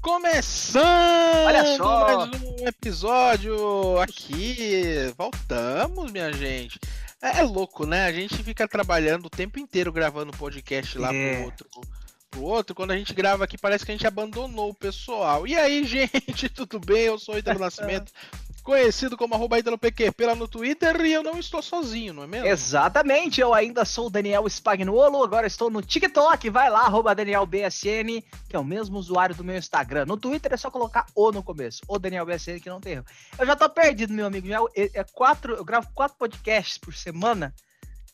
Começando Olha só. mais um episódio aqui. Voltamos, minha gente. É, é louco, né? A gente fica trabalhando o tempo inteiro gravando podcast lá É. pro outro. Pro outro, quando a gente grava aqui, parece que a gente abandonou o pessoal. E aí, gente, tudo bem? Eu sou o Ítalo Nascimento, conhecido como arroba Ítalo PQP lá no Twitter, e eu não estou sozinho, não é mesmo? Exatamente, eu ainda sou o Daniel Spagnuolo, agora estou no TikTok, vai lá, arroba DanielBSN, que é o mesmo usuário do meu Instagram. No Twitter é só colocar O no começo, o DanielBSN, que não tem erro. Eu já tô perdido, meu amigo, já é, é quatro, eu gravo quatro podcasts por semana,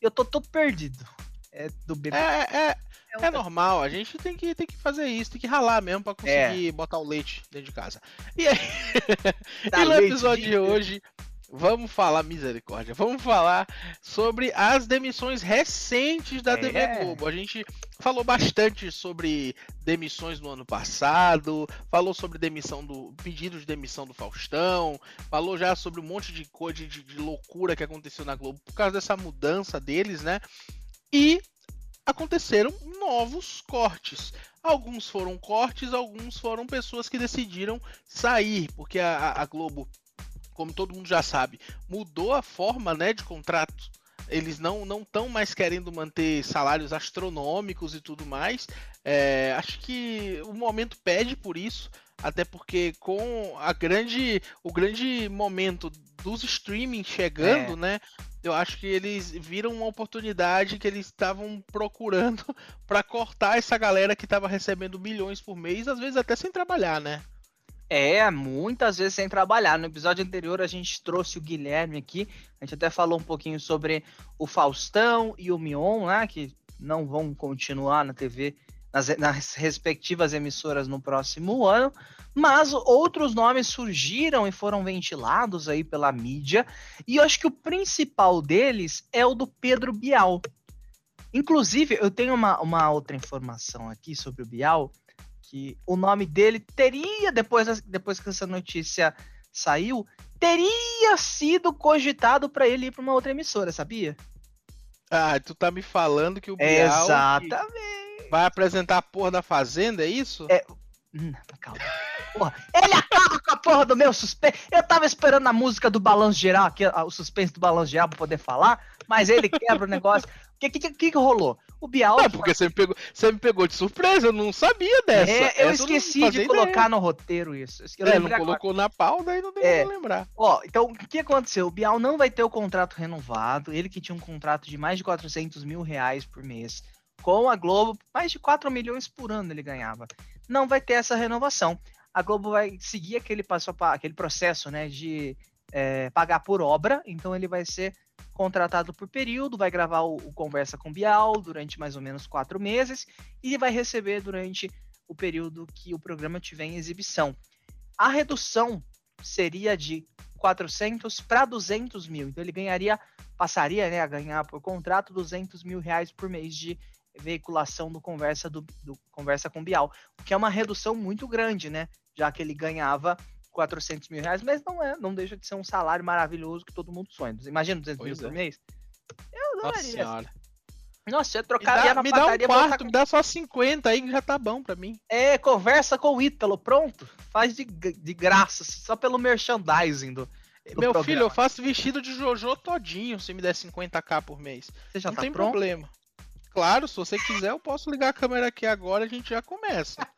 e eu tô todo perdido. É do bebê. É, é, é É normal, a gente tem que, tem que fazer isso, tem que ralar mesmo pra conseguir botar o leite dentro de casa. E aí, Dá e no episódio de- hoje, vamos falar, misericórdia, vamos falar sobre as demissões recentes da TV É. Globo. A gente falou bastante sobre demissões no ano passado, falou sobre demissão do pedido de demissão do Faustão, falou já sobre um monte de coisa de, de loucura que aconteceu na Globo por causa dessa mudança deles, né? E aconteceram novos cortes. Alguns foram cortes, alguns foram pessoas que decidiram sair, porque a, a- Globo, como todo mundo já sabe, mudou a forma né, de contrato. Eles não não estão mais querendo manter salários astronômicos e tudo mais. É, acho que o momento pede por isso, até porque com a grande o grande momento dos streaming chegando, É. né? Eu acho que eles viram uma oportunidade que eles estavam procurando para cortar essa galera que estava recebendo milhões por mês, às vezes até sem trabalhar, né? É, muitas vezes sem trabalhar. No episódio anterior a gente trouxe o Guilherme aqui. A gente até falou um pouquinho sobre o Faustão e o Mion, né? Que não vão continuar na TV, nas, nas respectivas emissoras no próximo ano. Mas outros nomes surgiram e foram ventilados aí pela mídia. E eu acho que o principal deles é o do Pedro Bial. Inclusive, eu tenho uma, uma outra informação aqui sobre o Bial que o nome dele teria, depois, depois que essa notícia saiu, teria sido cogitado para ele ir para uma outra emissora, sabia? Ah, tu tá me falando que o Bial Exatamente. Vai apresentar a porra da Fazenda, é isso? É. Hum, calma. Porra, ele acaba com a porra do meu suspense. Eu tava esperando a música do balanço geral, aqui, a- o suspense do balanço geral pra poder falar, mas ele quebra o negócio. O que, que, que, que rolou? O Bial. Ah, porque você me, pegou, você me pegou de surpresa, eu não sabia dessa. É, eu Essa esqueci fazia de ideia. colocar no roteiro isso. Eu É, não lembrei agora. colocou na pauta e não deu É. pra lembrar. Ó, então o que aconteceu? O Bial não vai ter o contrato renovado. Ele que tinha um contrato de mais de 400 mil reais por mês com a Globo, mais de 4 milhões por ano ele ganhava. Não vai ter essa renovação. A Globo vai seguir aquele passo a aquele processo, né, de é, pagar por obra. Então ele vai ser contratado por período, vai gravar o, o Conversa com Bial durante mais ou menos quatro meses e vai receber durante o período que o programa tiver em exibição. A redução seria de 400 para 200 mil. Então ele ganharia, passaria né, a ganhar por contrato 200 mil reais por mês de veiculação do Conversa, do, do Conversa com Bial, o que é uma redução muito grande, né? Já que ele ganhava 400 mil reais, mas não é, não deixa de ser um salário maravilhoso que todo mundo sonha. Imagina 200 Pois mil é. por mês? Eu Nossa senhora. Nossa, eu Me trocaria dá, na me dá um padaria. quarto, me dá só 50 aí que já tá bom pra mim. É, conversa com o Ítalo, pronto. Faz de, de graça, só pelo merchandising do. do Meu programa. filho, eu faço vestido de Jojo todinho se me der 50k por mês. Você já não tá tem pronto? problema. Claro, se você quiser, eu posso ligar a câmera aqui agora e a gente já começa.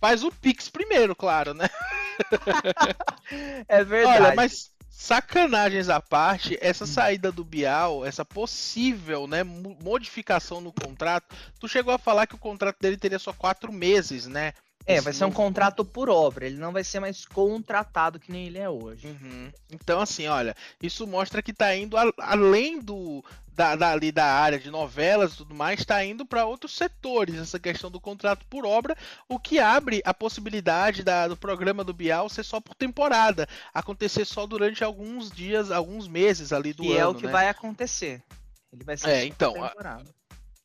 Faz o Pix primeiro, claro, né? É verdade. Olha, mas sacanagens à parte, essa saída do Bial, essa possível né, mo- modificação no contrato, tu chegou a falar que o contrato dele teria só quatro meses, né? É, vai ser um contrato por obra. Ele não vai ser mais contratado que nem ele é hoje. Uhum. Então, assim, olha, isso mostra que tá indo a- além do da, da, ali da área de novelas e tudo mais, tá indo para outros setores, essa questão do contrato por obra, o que abre a possibilidade da- do programa do Bial ser só por temporada, acontecer só durante alguns dias, alguns meses ali do Que ano. é o que né? vai acontecer. Ele vai ser É, só então, por a- temporada.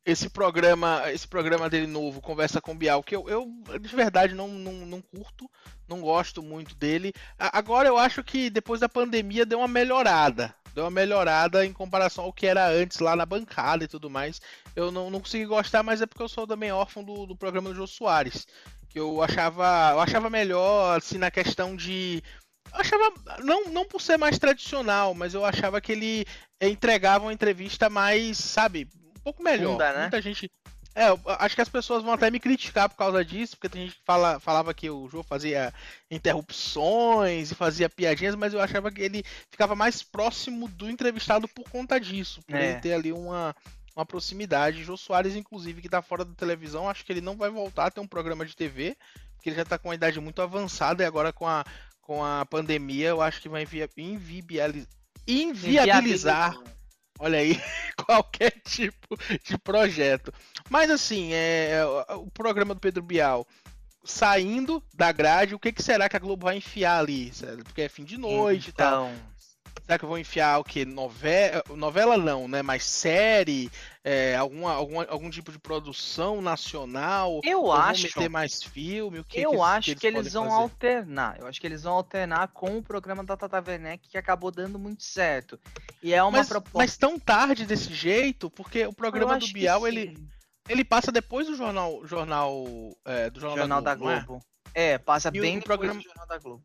esse programa, esse programa dele novo, Conversa com Bial, que eu, eu de verdade não, não, não curto, não gosto muito dele. Agora eu acho que depois da pandemia deu uma melhorada. Deu uma melhorada em comparação ao que era antes lá na bancada e tudo mais. Eu não, não consegui gostar, mas é porque eu sou também órfão do, do programa do Jô Soares. Que eu achava, eu achava melhor, assim, na questão de. Eu achava. Não, não por ser mais tradicional, mas eu achava que ele entregava uma entrevista mais, sabe, um pouco melhor. Funda, né? Muita gente. É, acho que as pessoas vão até me criticar por causa disso, porque tem gente que fala, falava que o jogo fazia interrupções e fazia piadinhas, mas eu achava que ele ficava mais próximo do entrevistado por conta disso, por é. ele ter ali uma, uma proximidade. Jô Soares, inclusive, que tá fora da televisão, acho que ele não vai voltar a ter um programa de TV, porque ele já tá com uma idade muito avançada e agora com a, com a pandemia eu acho que vai inviabilizar, inviabilizar olha aí, qualquer tipo de projeto. Mas assim, é, o programa do Pedro Bial saindo da grade, o que, que será que a Globo vai enfiar ali? Porque é fim de noite então... e tal. Então, Será que vão enfiar o que? Novela, novela não, né? Mas série, é, alguma, algum, algum tipo de produção nacional? Eu acho. Vão meter mais filme? O que eu que, acho que eles, que eles vão fazer? alternar. Eu acho que eles vão alternar com o programa da Tata Werneck que acabou dando muito certo. E é uma mas, proposta. Mas tão tarde desse jeito, porque o programa do Bial ele ele passa depois do jornal jornal é, do jornal, jornal da Globo. Da Globo. É? é? passa e bem o programa do jornal da Globo.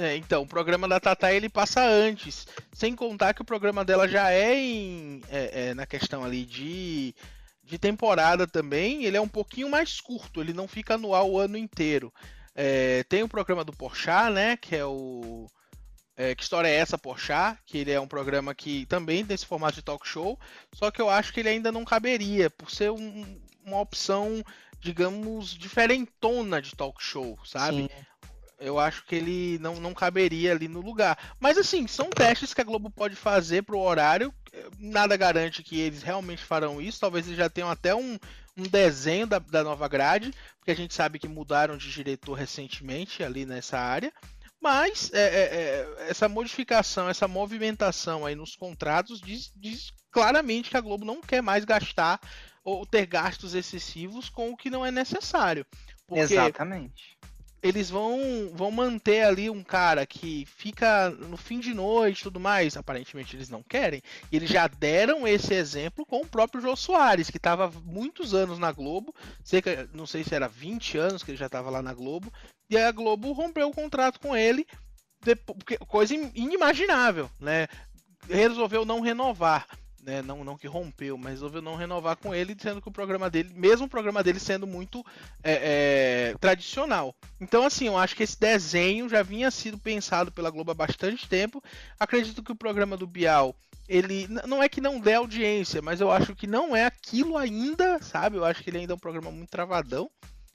É, então, o programa da Tata ele passa antes. Sem contar que o programa dela já é, em, é, é, na questão ali de, de temporada também. Ele é um pouquinho mais curto, ele não fica anual o ano inteiro. É, tem o programa do Porchat, né? Que é o. É, que história é essa, Porchat? Que ele é um programa que também tem esse formato de talk show. Só que eu acho que ele ainda não caberia, por ser um, uma opção, digamos, diferentona de talk show, sabe? Sim eu acho que ele não, não caberia ali no lugar. Mas assim, são testes que a Globo pode fazer pro horário. Nada garante que eles realmente farão isso. Talvez eles já tenham até um, um desenho da, da nova grade, porque a gente sabe que mudaram de diretor recentemente ali nessa área. Mas é, é, é, essa modificação, essa movimentação aí nos contratos diz, diz claramente que a Globo não quer mais gastar ou ter gastos excessivos com o que não é necessário. Porque Exatamente eles vão, vão manter ali um cara que fica no fim de noite e tudo mais. Aparentemente eles não querem. E eles já deram esse exemplo com o próprio Jô Soares, que estava muitos anos na Globo, cerca, não sei se era 20 anos que ele já estava lá na Globo, e a Globo rompeu o contrato com ele, depois, coisa inimaginável, né? Resolveu não renovar né? Não, não que rompeu, mas resolveu não renovar com ele, dizendo que o programa dele, mesmo o programa dele sendo muito é, é, tradicional. Então, assim, eu acho que esse desenho já vinha sido pensado pela Globo há bastante tempo. Acredito que o programa do Bial, ele não é que não dê audiência, mas eu acho que não é aquilo ainda, sabe? Eu acho que ele ainda é um programa muito travadão.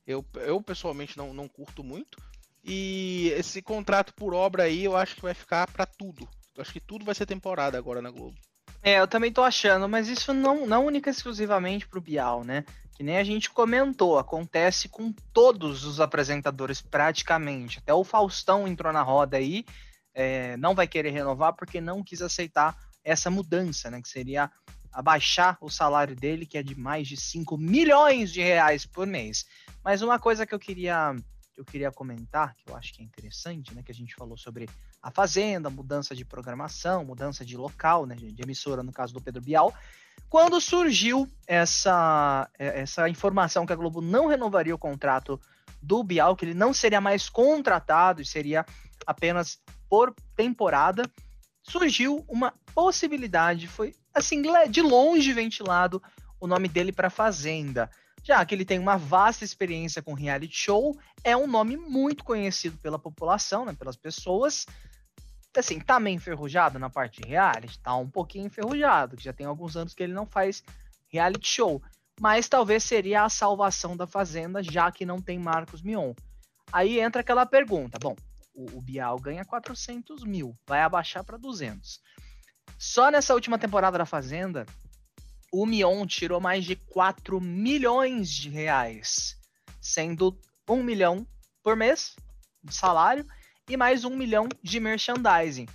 Eu, eu pessoalmente não, não curto muito. E esse contrato por obra aí, eu acho que vai ficar para tudo. Eu acho que tudo vai ser temporada agora na Globo. É, eu também tô achando, mas isso não, não única exclusivamente pro Bial, né? Que nem a gente comentou, acontece com todos os apresentadores praticamente. Até o Faustão entrou na roda aí, é, não vai querer renovar porque não quis aceitar essa mudança, né? Que seria abaixar o salário dele, que é de mais de 5 milhões de reais por mês. Mas uma coisa que eu queria que eu queria comentar, que eu acho que é interessante, né? Que a gente falou sobre a Fazenda, mudança de programação, mudança de local, né? De emissora, no caso do Pedro Bial. Quando surgiu essa, é, essa informação que a Globo não renovaria o contrato do Bial, que ele não seria mais contratado e seria apenas por temporada, surgiu uma possibilidade, foi assim, de longe ventilado o nome dele para Fazenda já que ele tem uma vasta experiência com reality show, é um nome muito conhecido pela população, né, pelas pessoas. Assim, tá meio enferrujado na parte de reality? Tá um pouquinho enferrujado, já tem alguns anos que ele não faz reality show. Mas talvez seria a salvação da Fazenda, já que não tem Marcos Mion. Aí entra aquela pergunta: bom, o, o Bial ganha 400 mil, vai abaixar para 200. Só nessa última temporada da Fazenda, o Mion tirou mais de 4 milhões de reais, sendo 1 milhão por mês de salário e mais 1 milhão de merchandising.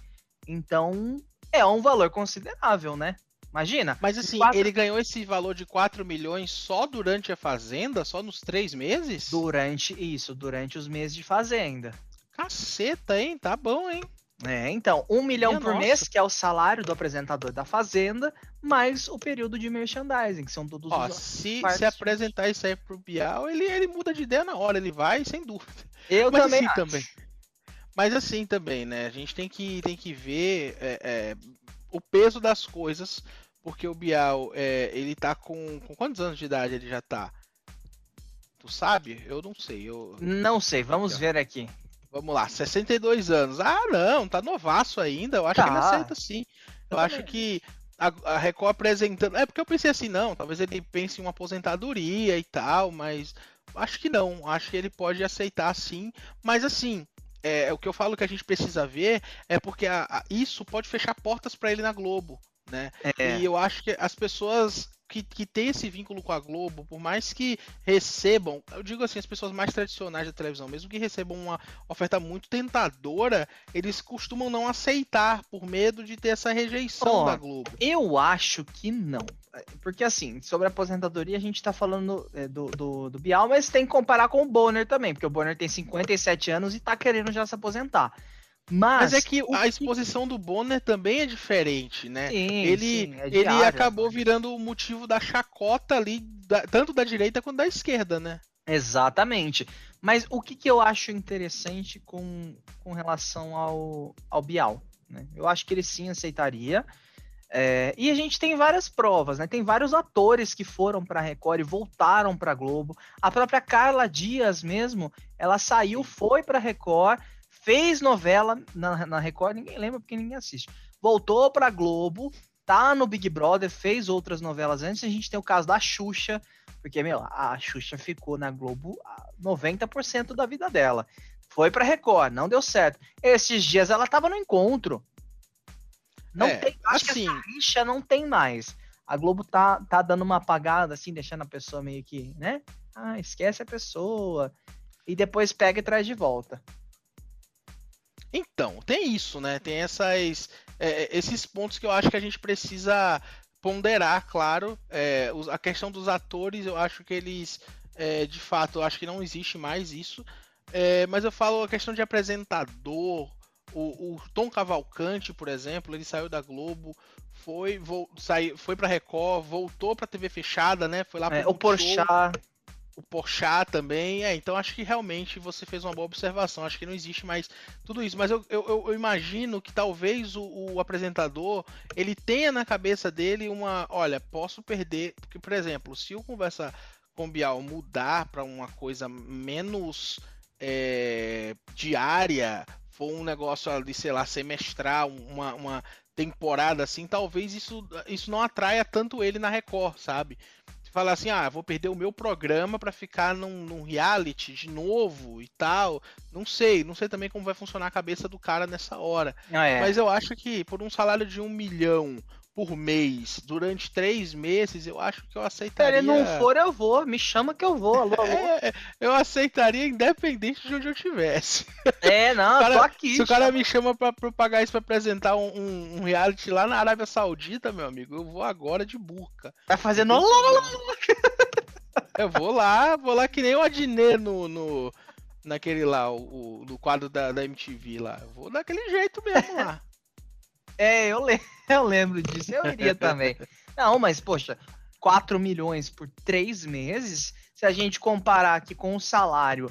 Então, é um valor considerável, né? Imagina. Mas assim, quatro... ele ganhou esse valor de 4 milhões só durante a Fazenda? Só nos três meses? Durante isso, durante os meses de Fazenda. Caceta, hein? Tá bom, hein? É, então, um milhão Minha por nossa. mês, que é o salário do apresentador da Fazenda, mais o período de merchandising, que são todos Ó, os. Se, se apresentar isso aí pro Bial, ele, ele muda de ideia na hora, ele vai, sem dúvida. Eu Mas também. Assim, também. Mas assim também, né? A gente tem que, tem que ver é, é, o peso das coisas, porque o Bial, é, ele tá com, com quantos anos de idade ele já tá? Tu sabe? Eu não sei. Eu... Não sei, vamos ver aqui. Vamos lá, 62 anos. Ah, não, tá novaço ainda. Eu acho tá. que ele acerta sim. Eu, eu acho também. que a, a Record apresentando. É porque eu pensei assim, não, talvez ele pense em uma aposentadoria e tal, mas acho que não. Acho que ele pode aceitar sim. Mas assim, é, o que eu falo que a gente precisa ver é porque a, a, isso pode fechar portas para ele na Globo, né? É. E eu acho que as pessoas que, que tem esse vínculo com a Globo, por mais que recebam, eu digo assim, as pessoas mais tradicionais da televisão, mesmo que recebam uma oferta muito tentadora, eles costumam não aceitar por medo de ter essa rejeição oh, da Globo. Eu acho que não. Porque assim, sobre a aposentadoria, a gente tá falando é, do, do, do Bial, mas tem que comparar com o Bonner também, porque o Bonner tem 57 anos e tá querendo já se aposentar. Mas, Mas, é que a exposição do Bonner também é diferente, né? Sim, ele sim, é ele acabou né? virando o motivo da chacota ali, da, tanto da direita quanto da esquerda, né? Exatamente. Mas o que, que eu acho interessante com, com relação ao, ao Bial? Né? Eu acho que ele sim aceitaria. É, e a gente tem várias provas, né? Tem vários atores que foram para a Record e voltaram para Globo. A própria Carla Dias mesmo, ela saiu, foi para a Record fez novela na, na Record, ninguém lembra porque ninguém assiste. Voltou pra Globo, tá no Big Brother, fez outras novelas antes. A gente tem o caso da Xuxa, porque, meu, a Xuxa ficou na Globo 90% da vida dela. Foi pra Record, não deu certo. Esses dias ela tava no encontro. Não é, tem, acho assim, que essa rixa não tem mais. A Globo tá, tá dando uma apagada, assim, deixando a pessoa meio que, né? Ah, esquece a pessoa. E depois pega e traz de volta. Então, tem isso, né? Tem essas, é, é, esses pontos que eu acho que a gente precisa ponderar, claro. É, a questão dos atores, eu acho que eles, é, de fato, eu acho que não existe mais isso. É, mas eu falo a questão de apresentador. O, o, Tom Cavalcante, por exemplo, ele saiu da Globo, foi, vo, saiu, foi para Record, voltou para TV fechada, né? Foi lá é, o Porchat o Porchat também. É, então acho que realmente você fez uma boa observação. Acho que não existe mais tudo isso. Mas eu, eu, eu imagino que talvez o, o, apresentador ele tenha na cabeça dele uma. Olha, posso perder. Porque, por exemplo, se o Conversa com Bial mudar para uma coisa menos é, diária, for um negócio ali, sei lá, semestral, uma, uma temporada assim, talvez isso, isso não atraia tanto ele na Record, sabe? Falar assim, ah, vou perder o meu programa para ficar num, num, reality de novo e tal. Não sei, não sei também como vai funcionar a cabeça do cara nessa hora. Ah, é. Mas eu acho que por um salário de um milhão por mês durante três meses, eu acho que eu aceitaria. Se ele não for, eu vou. Me chama que eu vou. Alô, alô. É, eu aceitaria independente de onde eu estivesse. É, não, cara, tô aqui. Se o cara me chama pra, pra pagar isso pra apresentar um, um, um, reality lá na Arábia Saudita, meu amigo, eu vou agora de burca. Tá fazendo. Eu vou lá, vou lá que nem o Adnet no, no, naquele lá, o, no quadro da, da MTV lá. Eu vou daquele jeito mesmo lá. É, eu, le eu lembro disso, eu iria também. Não, mas, poxa, 4 milhões por 3 meses, se a gente comparar aqui com o salário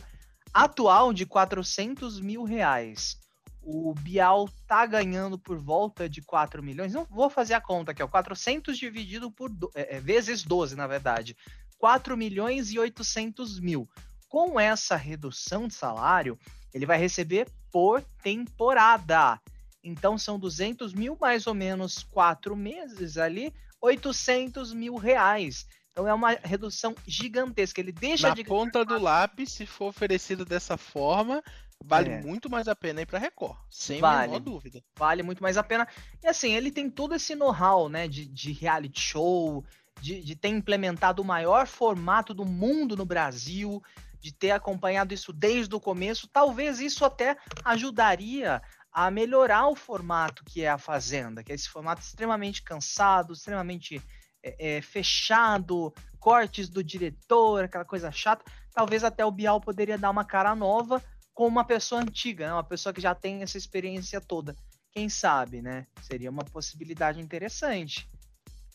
atual de 400 mil reais, o Bial tá ganhando por volta de 4 milhões. Não vou fazer a conta aqui, ó. 400 dividido por é, é vezes 12, na verdade. 4 milhões e 800 mil. Com essa redução de salário, ele vai receber por temporada. Então são 200 mil, mais ou menos quatro meses ali, 800 mil reais. Então é uma redução gigantesca. Ele deixa Na de ponta do lápis, se for oferecido dessa forma, vale é. muito mais a pena ir para Record, sem vale, menor dúvida. Vale muito mais a pena. E assim, ele tem todo esse know-how, né, de, de reality show, de, de ter implementado o maior formato do mundo no Brasil, de ter acompanhado isso desde o começo. Talvez isso até ajudaria a melhorar o formato que é a Fazenda, que é esse formato extremamente cansado, extremamente é, é, fechado, cortes do diretor, aquela coisa chata. Talvez até o Bial poderia dar uma cara nova com uma pessoa antiga, né? uma pessoa que já tem essa experiência toda. Quem sabe, né? Seria uma possibilidade interessante.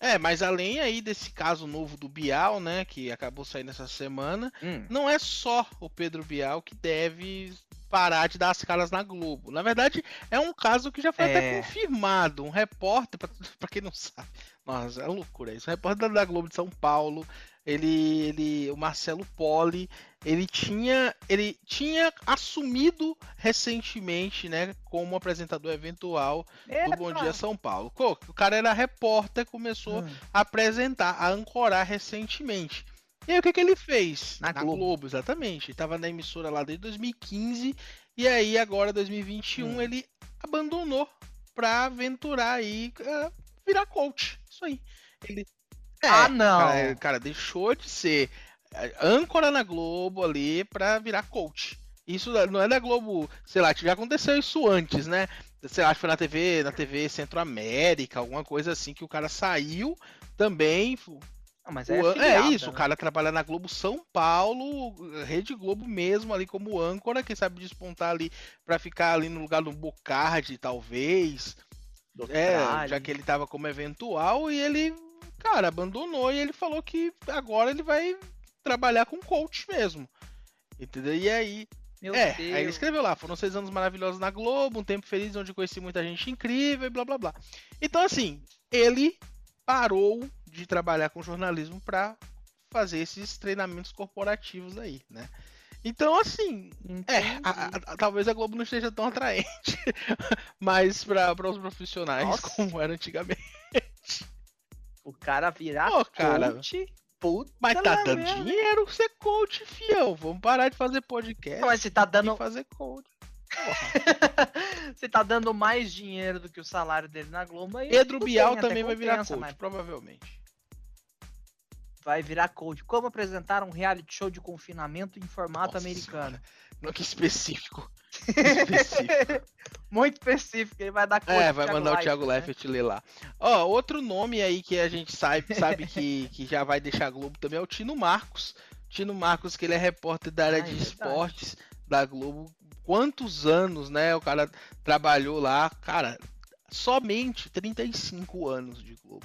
É, mas além aí desse caso novo do Bial, né, que acabou saindo essa semana, Hum. não é só o Pedro Bial que deve parar de dar as caras na Globo. Na verdade, é um caso que já foi até É. confirmado. Um repórter, pra quem não sabe, nossa, é loucura isso. Um repórter da Globo de São Paulo, ele, ele, o Marcelo Poli, ele tinha, ele tinha assumido recentemente, né, como apresentador eventual do Bom! Dia São Paulo. O cara era repórter, começou Hum. a apresentar, a ancorar recentemente. E aí o que, que ele fez? Na Globo. exatamente. Ele tava na emissora lá desde 2015 e aí agora 2021 Hum. ele abandonou pra aventurar aí eh, virar coach. Isso aí. Ele É, Ah, não. Cara, cara, deixou de ser eh, âncora na Globo ali pra virar coach. Isso não é da Globo, sei lá, já aconteceu isso antes, né? Sei lá, acho que foi na TV, na TV Centro-América, alguma coisa assim, que o cara saiu também. Não, mas O é, an- é isso, o né? cara trabalha na Globo São Paulo, Rede Globo mesmo, ali como âncora, quem sabe despontar ali pra ficar ali no lugar do Bocardi, talvez. Do É, já que ele tava como eventual e ele, cara, abandonou e ele falou que agora ele vai trabalhar com coach mesmo. Entendeu? E aí, Meu é, Deus. aí ele escreveu lá, foram seis anos maravilhosos na Globo, um tempo feliz onde conheci muita gente incrível e blá blá blá. Então assim, ele parou de trabalhar com jornalismo pra fazer esses treinamentos corporativos aí, né? Então assim, é, Entendi. a- a- a- talvez a Globo não esteja tão atraente, mas para os profissionais Nossa. como era antigamente. O cara virar Pô, cara. coach, puta Mas tá dando mesmo. dinheiro ser coach, fião. Vamos parar de fazer podcast Mas você tá dando, fazer coach. você tá dando mais dinheiro do que o salário dele na Globo. Pedro Bial também vai virar coach, mas provavelmente. Vai virar coach. Como apresentar um reality show de confinamento em formato Nossa americano? Não que específico. específico. Muito específico. Ele vai dar coach É, vai mandar o Leifert, Thiago né? Leifert ler lá. Ó, outro nome aí que a gente sabe, sabe que, que já vai deixar a Globo também é o Tino Marcos. Tino Marcos, que ele é repórter da área Ah, é de verdade. esportes da Globo. Quantos anos, né? O cara trabalhou lá. Cara, somente 35 anos de Globo.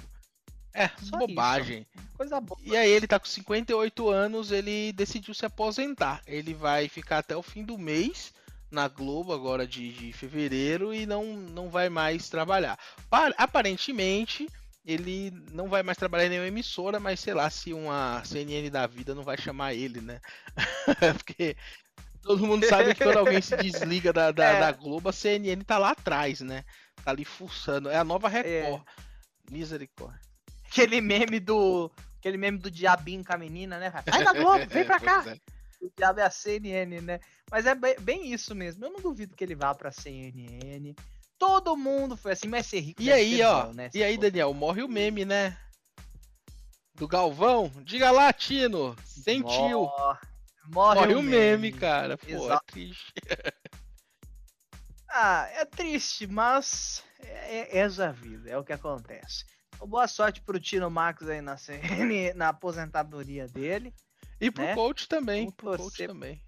É, Só bobagem. Coisa boa. E aí ele tá com 58 anos, ele decidiu se aposentar. Ele vai ficar até o fim do mês na Globo agora de, de fevereiro e não, não vai mais trabalhar. Pa- aparentemente ele não vai mais trabalhar em nenhuma emissora, mas sei lá se uma CNN da vida não vai chamar ele, né? Porque todo mundo sabe que quando alguém se desliga da, da, É. da Globo, a CNN tá lá atrás, né? Tá ali fuçando. É a nova Record. Misericórdia. Aquele meme do. Aquele meme do diabinho com a menina, né? Sai da Globo, vem pra cá. É. O diabo é a CNN, né? Mas é bem, bem isso mesmo. Eu não duvido que ele vá pra CNN. Todo mundo foi assim, mas ser rico E aí, ser ó, bom, né? e aí, Pô, Daniel, morre o meme, né? Do Galvão? Diga lá, Tino. Sentiu. mor- Morre, Morre o meme, cara. Pô, é Exato. triste. Ah, é triste, mas é, é essa a vida, é o que acontece. Boa sorte pro Tino Marcos aí na CN, na aposentadoria dele. E pro Né? coach também. Pro coach também.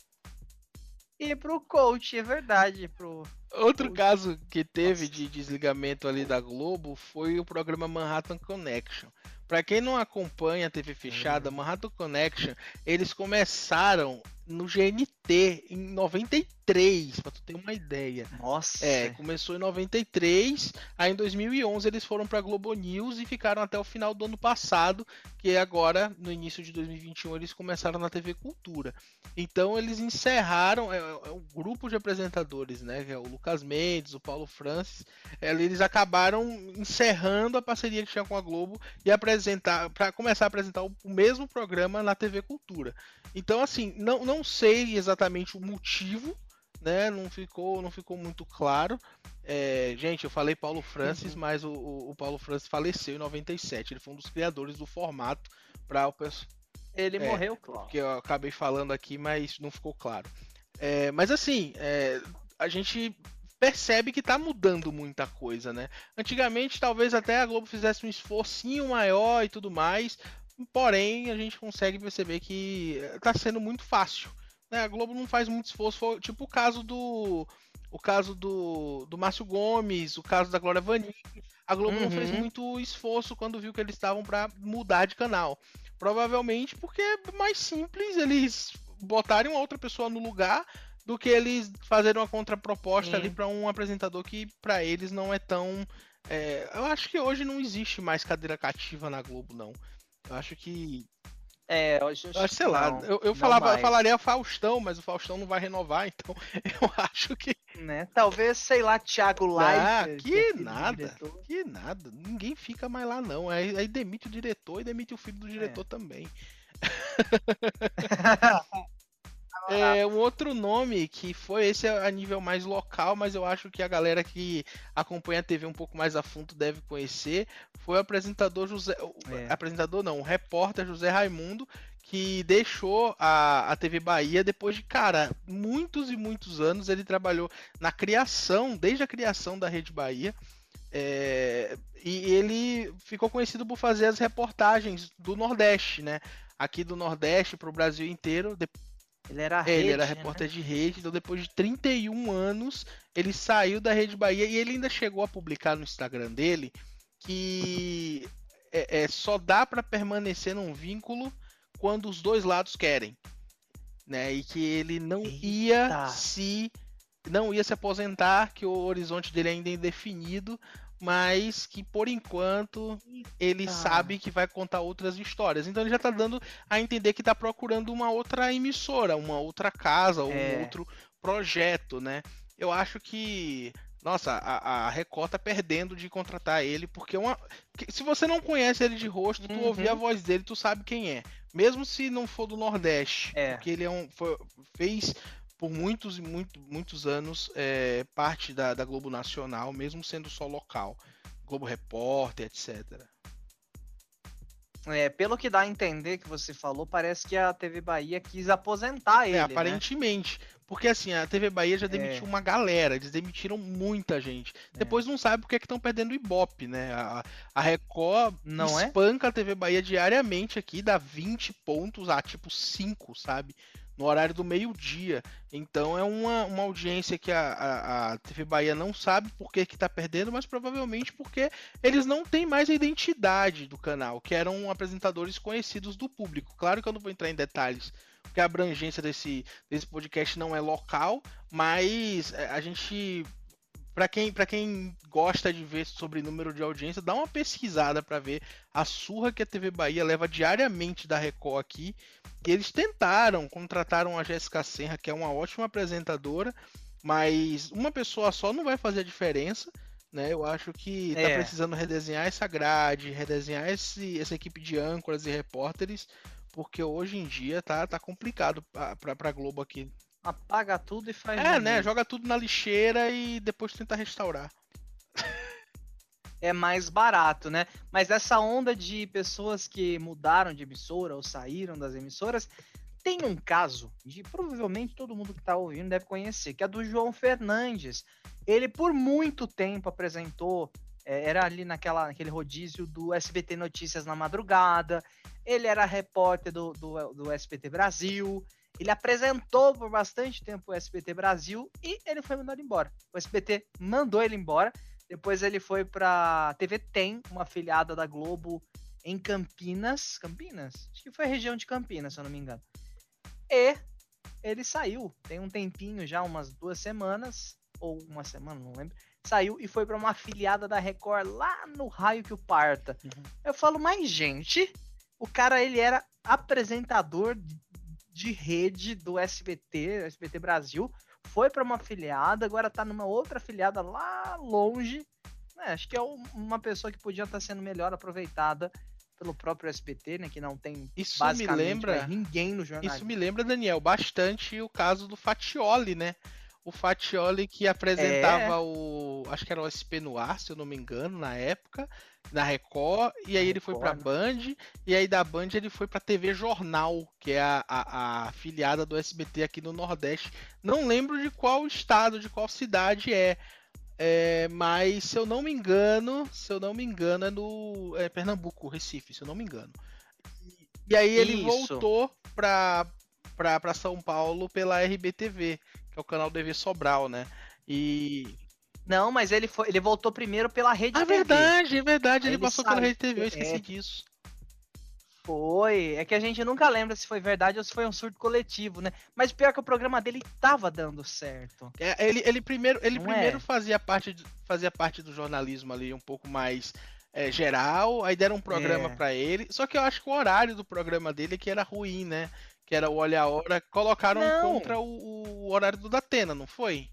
E pro coach, é verdade. Pro... Outro caso que teve de desligamento ali da Globo foi o programa Manhattan Connection. Pra quem não acompanha a TV fechada, Hum. Manhattan Connection, eles começaram no GNT em 93, pra tu ter uma ideia. Nossa. É, começou em 93, aí em 2011 eles foram pra Globo News e ficaram até o final do ano passado, que agora, no início de 2021, eles começaram na TV Cultura. Então eles encerraram, é, é um grupo de apresentadores, né, que é o Lucas Mendes, o Paulo Francis, é, eles acabaram encerrando a parceria que tinha com a Globo e apresentar, para começar a apresentar o, mesmo programa na TV Cultura. Então assim, não, não sei exatamente o motivo, né? Não ficou, não ficou muito claro. É, gente, eu falei Paulo Francis, Uhum. mas o, o- o Paulo Francis faleceu em 97. Ele foi um dos criadores do formato para o pessoal Ele é, morreu, claro. que eu acabei falando aqui, mas não ficou claro. É, mas assim, é, a gente percebe que tá mudando muita coisa, né? Antigamente, talvez até a Globo fizesse um esforcinho maior e tudo mais, porém a gente consegue perceber que eh, tá sendo muito fácil. Né? A Globo não faz muito esforço. Tipo o caso do. O caso do, do Márcio Gomes, o caso da Glória Vanik. A Globo uhum. não fez uhum. muito esforço quando viu que eles estavam para mudar de canal. Provavelmente porque é mais simples eles botarem uma outra pessoa no lugar do que eles fazerem uma contraproposta ali para um apresentador que para eles não é tão. É, eu acho que hoje não existe mais cadeira cativa na Globo, não. Eu acho que. É, hoje eu acho, sei lá, não, eu, eu falava, eu falaria Faustão, mas o Faustão não vai renovar, então eu acho que. Né? Talvez, sei lá, Thiago Live. Ah, que, que nada, que nada. Ninguém fica mais lá, não. Aí, aí demite o diretor e demite o filho do diretor é. também. É, um outro nome que foi esse a nível mais local, mas eu acho que a galera que acompanha a TV um pouco mais a fundo deve conhecer, foi o apresentador José. É. Apresentador não, o repórter José Raimundo, que deixou a, a TV Bahia depois de, cara, muitos e muitos anos. Ele trabalhou na criação, desde a criação da Rede Bahia. É, e ele ficou conhecido por fazer as reportagens do Nordeste, né? Aqui do Nordeste para o Brasil inteiro. Ele era, rede, ele era né? repórter né? de rede, então depois de 31 anos ele saiu da Rede Bahia e ele ainda chegou a publicar no Instagram dele que é, é só dá para permanecer num vínculo quando os dois lados querem, né? E que ele não Eita. ia se não ia se aposentar, que o horizonte dele ainda é indefinido, mas que por enquanto ele sabe que vai contar outras histórias. Então ele já tá dando a entender que tá procurando uma outra emissora, uma outra casa, ou é. um outro projeto, né? Eu acho que. Nossa, a, a Record tá perdendo de contratar ele, porque uma. Se você não conhece ele de rosto, tu uhum. ouvir a voz dele, tu sabe quem é. Mesmo se não for do Nordeste. É. Porque ele é um. Foi, fez por muitos e muito, muitos anos é, parte da, da, Globo Nacional, mesmo sendo só local. Globo Repórter, etc. É, pelo que dá a entender que você falou, parece que a TV Bahia quis aposentar é, ele. É, aparentemente. Né? Porque assim, a TV Bahia já demitiu é. uma galera, eles demitiram muita gente. É. Depois não sabe porque é que estão perdendo Ibope, né? A, a Record não é? espanca a TV Bahia diariamente aqui, dá 20 pontos a tipo 5, sabe? No horário do meio-dia. Então é uma, uma audiência que a, a, a, TV Bahia não sabe por que está perdendo, mas provavelmente porque eles não têm mais a identidade do canal, que eram apresentadores conhecidos do público. Claro que eu não vou entrar em detalhes, porque a abrangência desse, desse podcast não é local, mas é, a gente para quem, quem gosta de ver sobre número de audiência, dá uma pesquisada para ver a surra que a TV Bahia leva diariamente da Record aqui. E eles tentaram, contrataram a Jéssica Senra, que é uma ótima apresentadora, mas uma pessoa só não vai fazer a diferença. Né? Eu acho que tá é. precisando redesenhar essa grade, redesenhar esse, essa equipe de âncoras e repórteres, porque hoje em dia tá, tá complicado para pra Globo aqui apaga tudo e faz. É, né? Joga tudo na lixeira e depois tenta restaurar. É mais barato, né? Mas essa onda de pessoas que mudaram de emissora ou saíram das emissoras, tem um caso, de provavelmente todo mundo que está ouvindo deve conhecer, que é do João Fernandes. Ele por muito tempo apresentou, é, era ali naquela, naquele rodízio do SBT Notícias na madrugada, ele era repórter do, do, do SBT Brasil, ele apresentou por bastante tempo o SBT Brasil e ele foi mandado embora. O SBT mandou ele embora. Depois ele foi para TV Tem, uma afiliada da Globo em Campinas. Campinas? Acho que foi a região de Campinas, se eu não me engano. E ele saiu. Tem um tempinho já, umas duas semanas, ou uma semana, não lembro. Saiu e foi para uma afiliada da Record lá no raio que o parta. Uhum. Eu falo, mas gente, o cara ele era apresentador de rede do SBT, SBT Brasil, foi para uma afiliada, agora está numa outra afiliada lá longe. É, acho que é uma pessoa que podia estar tá sendo melhor aproveitada pelo próprio SBT, né, que não tem isso me lembra ninguém no jornal. Isso me lembra, Daniel, bastante o caso do Fatioli, né? O Fatioli que apresentava é. o, acho que era o SP no ar, se eu não me engano, na época, na Record, e aí ele foi pra Band, e aí da Band ele foi pra TV Jornal, que é a, a, a afiliada do SBT aqui no Nordeste. Não lembro de qual estado, de qual cidade é. É, mas se eu não me engano, se eu não me engano, é no é Pernambuco, Recife, se eu não me engano. E, e aí ele Isso. voltou para para São Paulo pela RBTV, que é o canal TV Sobral, né? E não, mas ele foi, ele voltou primeiro pela Rede ah, TV. verdade, é verdade, ele, ele passou pela Rede TV, eu esqueci é, disso. Foi, é que a gente nunca lembra se foi verdade ou se foi um surto coletivo, né? Mas pior que o programa dele tava dando certo. É, ele, ele primeiro, ele primeiro é? fazia, parte, fazia parte do jornalismo ali um pouco mais é, geral, aí deram um programa é. para ele. Só que eu acho que o horário do programa dele é que era ruim, né? Que era o Olha a Hora, colocaram não. contra o, o, horário do Datena, não foi?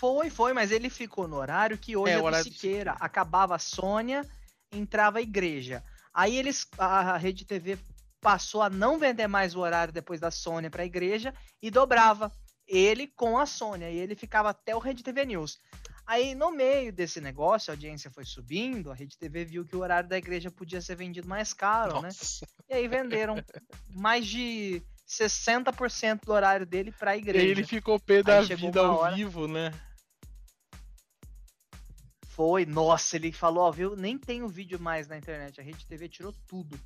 Foi, foi, mas ele ficou no horário que hoje é, é do Siqueira. Acabava a Sônia, entrava a igreja. Aí eles, a Rede TV passou a não vender mais o horário depois da Sônia para a igreja e dobrava ele com a Sônia. E ele ficava até o Rede TV News. Aí, no meio desse negócio, a audiência foi subindo, a Rede TV viu que o horário da igreja podia ser vendido mais caro, né? Nossa. né? E aí venderam mais de 60% do horário dele para a igreja. E ele ficou pé da vida ao hora... vivo, né? Foi, nossa, ele falou, ó, viu? Nem tem o vídeo mais na internet. A Rede TV tirou tudo.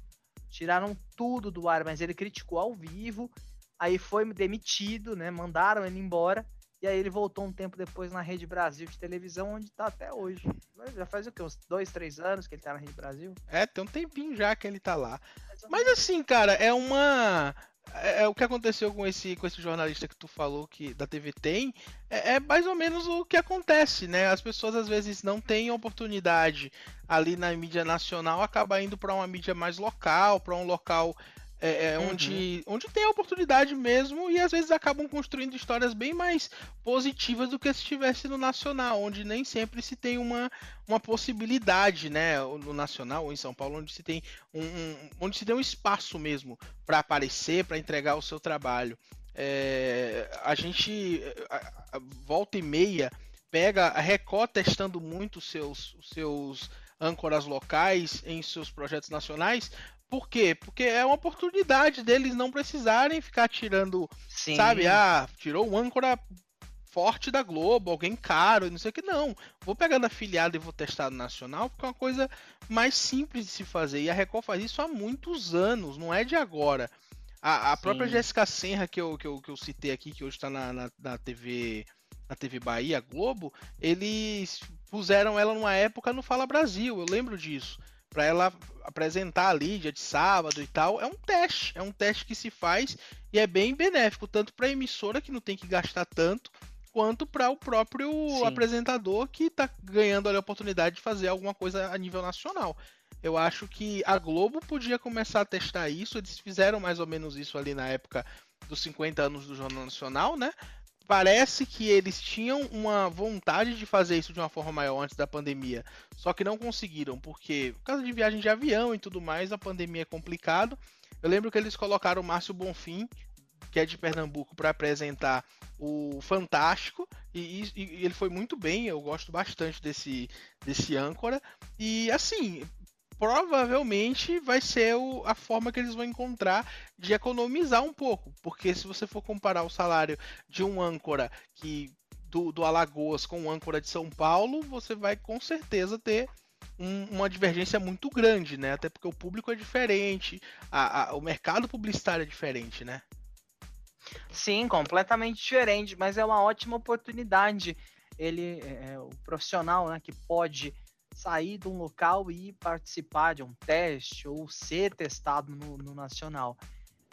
Tiraram tudo do ar, mas ele criticou ao vivo. Aí foi demitido, né? Mandaram ele embora. E aí ele voltou um tempo depois na Rede Brasil de televisão, onde tá até hoje. Já faz o quê? Uns dois, três anos que ele tá na Rede Brasil? É, tem um tempinho já que ele tá lá. Mas assim, cara, é uma. É, é, o que aconteceu com esse, com esse jornalista que tu falou que da TV tem, é, é, mais ou menos o que acontece, né? As pessoas às vezes não têm oportunidade ali na mídia nacional, acaba indo para uma mídia mais local, para um local é, é, uhum. onde, onde tem a oportunidade mesmo e às vezes acabam construindo histórias bem mais positivas do que se estivesse no nacional, onde nem sempre se tem uma, uma possibilidade, né, no nacional ou em São Paulo, onde se tem um, um onde se tem um espaço mesmo para aparecer, para entregar o seu trabalho. É, a gente a, a, volta e meia pega a Record testando muito os seus, os seus âncoras locais em seus projetos nacionais, por quê? Porque é uma oportunidade deles não precisarem ficar tirando, Sim. sabe? Ah, tirou um âncora forte da Globo, alguém caro, não sei o que. Não, vou pegar na afiliado e vou testar no nacional, porque é uma coisa mais simples de se fazer. E a Record faz isso há muitos anos, não é de agora. A, a própria Jéssica Senra, que eu, que, eu, que eu citei aqui, que hoje está na, na, na, TV na TV Bahia, Globo, eles puseram ela numa época no Fala Brasil, eu lembro disso para ela apresentar ali dia de sábado e tal, é um teste, é um teste que se faz e é bem benéfico tanto para a emissora que não tem que gastar tanto, quanto para o próprio Sim. apresentador que está ganhando a oportunidade de fazer alguma coisa a nível nacional. Eu acho que a Globo podia começar a testar isso, eles fizeram mais ou menos isso ali na época dos 50 anos do Jornal Nacional, né? Parece que eles tinham uma vontade de fazer isso de uma forma maior antes da pandemia, só que não conseguiram, porque por causa de viagem de avião e tudo mais, a pandemia é complicado. Eu lembro que eles colocaram o Márcio Bonfim, que é de Pernambuco, para apresentar o Fantástico, e, e, e, ele foi muito bem, eu gosto bastante desse, desse âncora. E assim, provavelmente vai ser o, a forma que eles vão encontrar de economizar um pouco. Porque se você for comparar o salário de um âncora que do, do Alagoas com o âncora de São Paulo, você vai com certeza ter um, uma divergência muito grande, né? Até porque o público é diferente, a, a, o mercado publicitário é diferente, né? Sim, completamente diferente, mas é uma ótima oportunidade. Ele é, é o profissional né, que pode sair de um local e participar de um teste ou ser testado no, no nacional.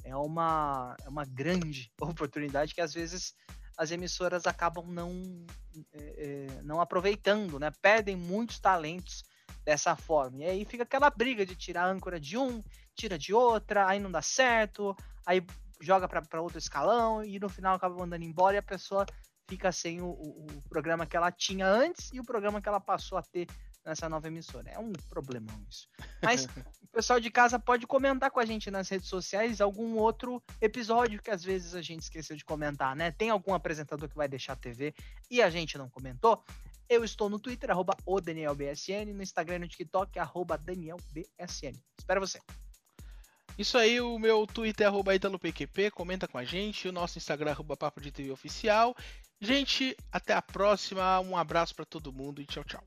É uma, é uma grande oportunidade que às vezes as emissoras acabam não, é, é, não aproveitando, né? Perdem muitos talentos dessa forma. E aí fica aquela briga de tirar a âncora de um, tira de outra, aí não dá certo, aí joga para outro escalão e no final acaba mandando embora e a pessoa fica sem o, o, o programa que ela tinha antes e o programa que ela passou a ter nessa nova emissora. É um problemão isso. Mas o pessoal de casa pode comentar com a gente nas redes sociais algum outro episódio que às vezes a gente esqueceu de comentar, né? Tem algum apresentador que vai deixar a TV e a gente não comentou? Eu estou no Twitter, arroba o DanielBSN, no Instagram e no TikTok, arroba DanielBSN. Espero você. Isso aí, o meu Twitter é arroba ItaloPQP, comenta com a gente, o nosso Instagram arroba Papo de TV Oficial. Gente, até a próxima, um abraço para todo mundo e tchau, tchau.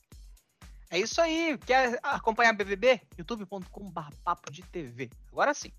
É isso aí. Quer acompanhar BBB? youtube.com.br papo de TV. Agora sim.